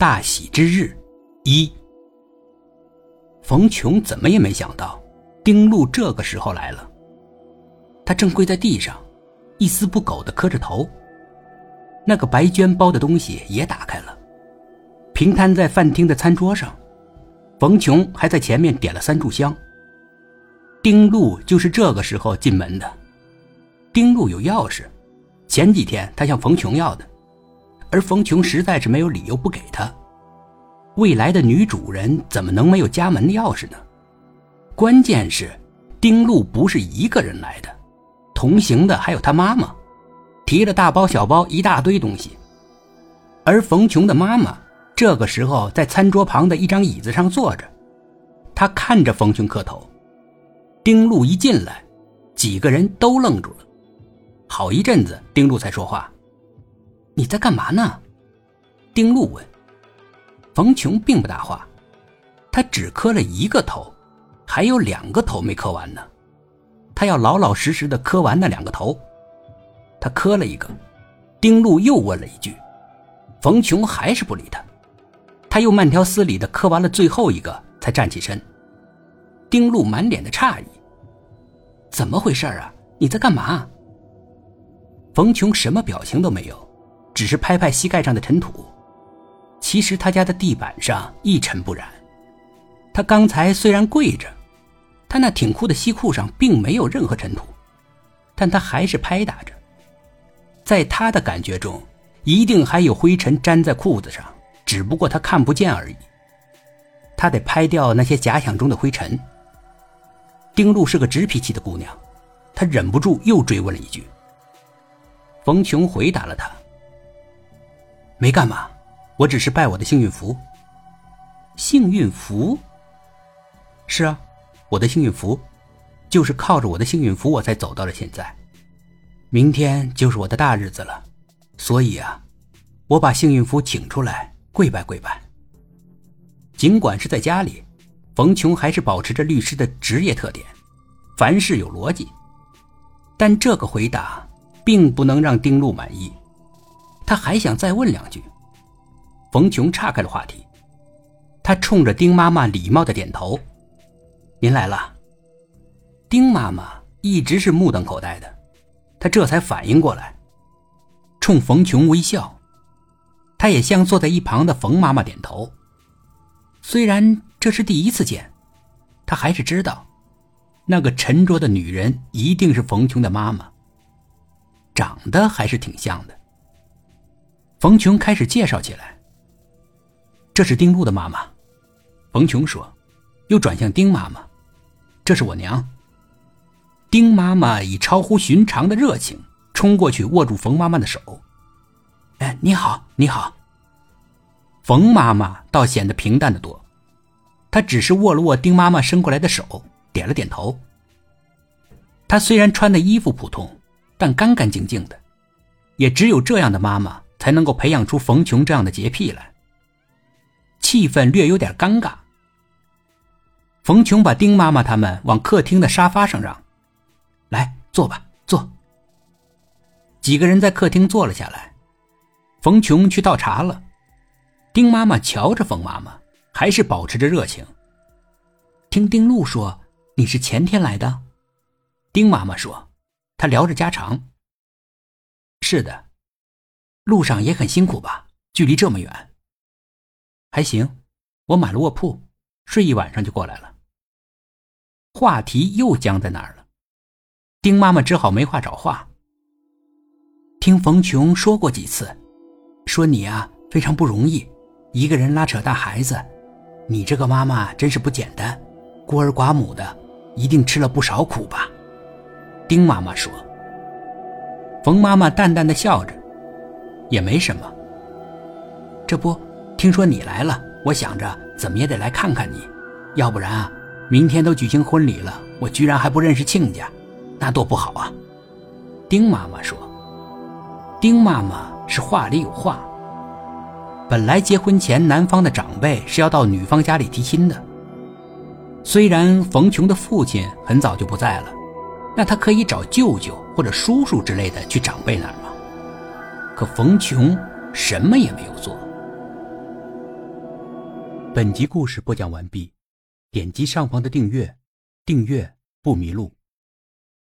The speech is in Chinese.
大喜之日一。冯琼怎么也没想到，丁路这个时候来了。他正跪在地上，一丝不苟的磕着头。那个白绢包的东西也打开了，平摊在饭厅的餐桌上。冯琼还在前面点了三炷香。丁路就是这个时候进门的。丁路有钥匙，前几天他向冯琼要的，而冯琼实在是没有理由不给他。未来的女主人怎么能没有家门的钥匙呢？关键是，丁路不是一个人来的，同行的还有他妈妈，提了大包小包一大堆东西。而冯琼的妈妈这个时候在餐桌旁的一张椅子上坐着，她看着冯琼磕头。丁路一进来，几个人都愣住了。好一阵子，丁路才说话：“你在干嘛呢？”丁路问。冯琼并不答话，他只磕了一个头，还有两个头没磕完呢。他要老老实实的磕完那两个头。他磕了一个，丁路又问了一句，冯琼还是不理他。他又慢条斯理的磕完了最后一个，才站起身。丁路满脸的诧异：“怎么回事啊？你在干嘛？”冯琼什么表情都没有，只是拍拍膝盖上的尘土。其实他家的地板上一尘不染。他刚才虽然跪着，他那挺酷的西裤上并没有任何尘土，但他还是拍打着。在他的感觉中，一定还有灰尘粘在裤子上，只不过他看不见而已。他得拍掉那些假想中的灰尘。丁路是个直脾气的姑娘，她忍不住又追问了一句。冯琼回答了他：“没干嘛。”我只是拜我的幸运符。幸运符。是啊，我的幸运符，就是靠着我的幸运符，我才走到了现在。明天就是我的大日子了，所以啊，我把幸运符请出来跪拜跪拜。尽管是在家里，冯琼还是保持着律师的职业特点，凡事有逻辑。但这个回答并不能让丁路满意，他还想再问两句。冯琼岔开了话题，他冲着丁妈妈礼貌的点头：“您来了。”丁妈妈一直是目瞪口呆的，她这才反应过来，冲冯琼微笑。她也向坐在一旁的冯妈妈点头。虽然这是第一次见，她还是知道，那个沉着的女人一定是冯琼的妈妈，长得还是挺像的。冯琼开始介绍起来。这是丁路的妈妈，冯琼说，又转向丁妈妈：“这是我娘。”丁妈妈以超乎寻常的热情冲过去握住冯妈妈的手：“哎，你好，你好。”冯妈妈倒显得平淡的多，她只是握了握丁妈妈伸过来的手，点了点头。她虽然穿的衣服普通，但干干净净的，也只有这样的妈妈才能够培养出冯琼这样的洁癖来。气氛略有点尴尬。冯琼把丁妈妈他们往客厅的沙发上让，来坐吧，坐。几个人在客厅坐了下来。冯琼去倒茶了。丁妈妈瞧着冯妈妈，还是保持着热情。听丁路说你是前天来的，丁妈妈说，她聊着家常。是的，路上也很辛苦吧？距离这么远。还行，我买了卧铺，睡一晚上就过来了。话题又僵在那儿了，丁妈妈只好没话找话。听冯琼说过几次，说你啊非常不容易，一个人拉扯大孩子，你这个妈妈真是不简单，孤儿寡母的，一定吃了不少苦吧？丁妈妈说。冯妈妈淡淡的笑着，也没什么。这不。听说你来了，我想着怎么也得来看看你，要不然啊，明天都举行婚礼了，我居然还不认识亲家，那多不好啊！丁妈妈说：“丁妈妈是话里有话。本来结婚前男方的长辈是要到女方家里提亲的，虽然冯琼的父亲很早就不在了，那他可以找舅舅或者叔叔之类的去长辈那儿吗？可冯琼什么也没有做。本集故事播讲完毕点击上方的订阅订阅不迷路。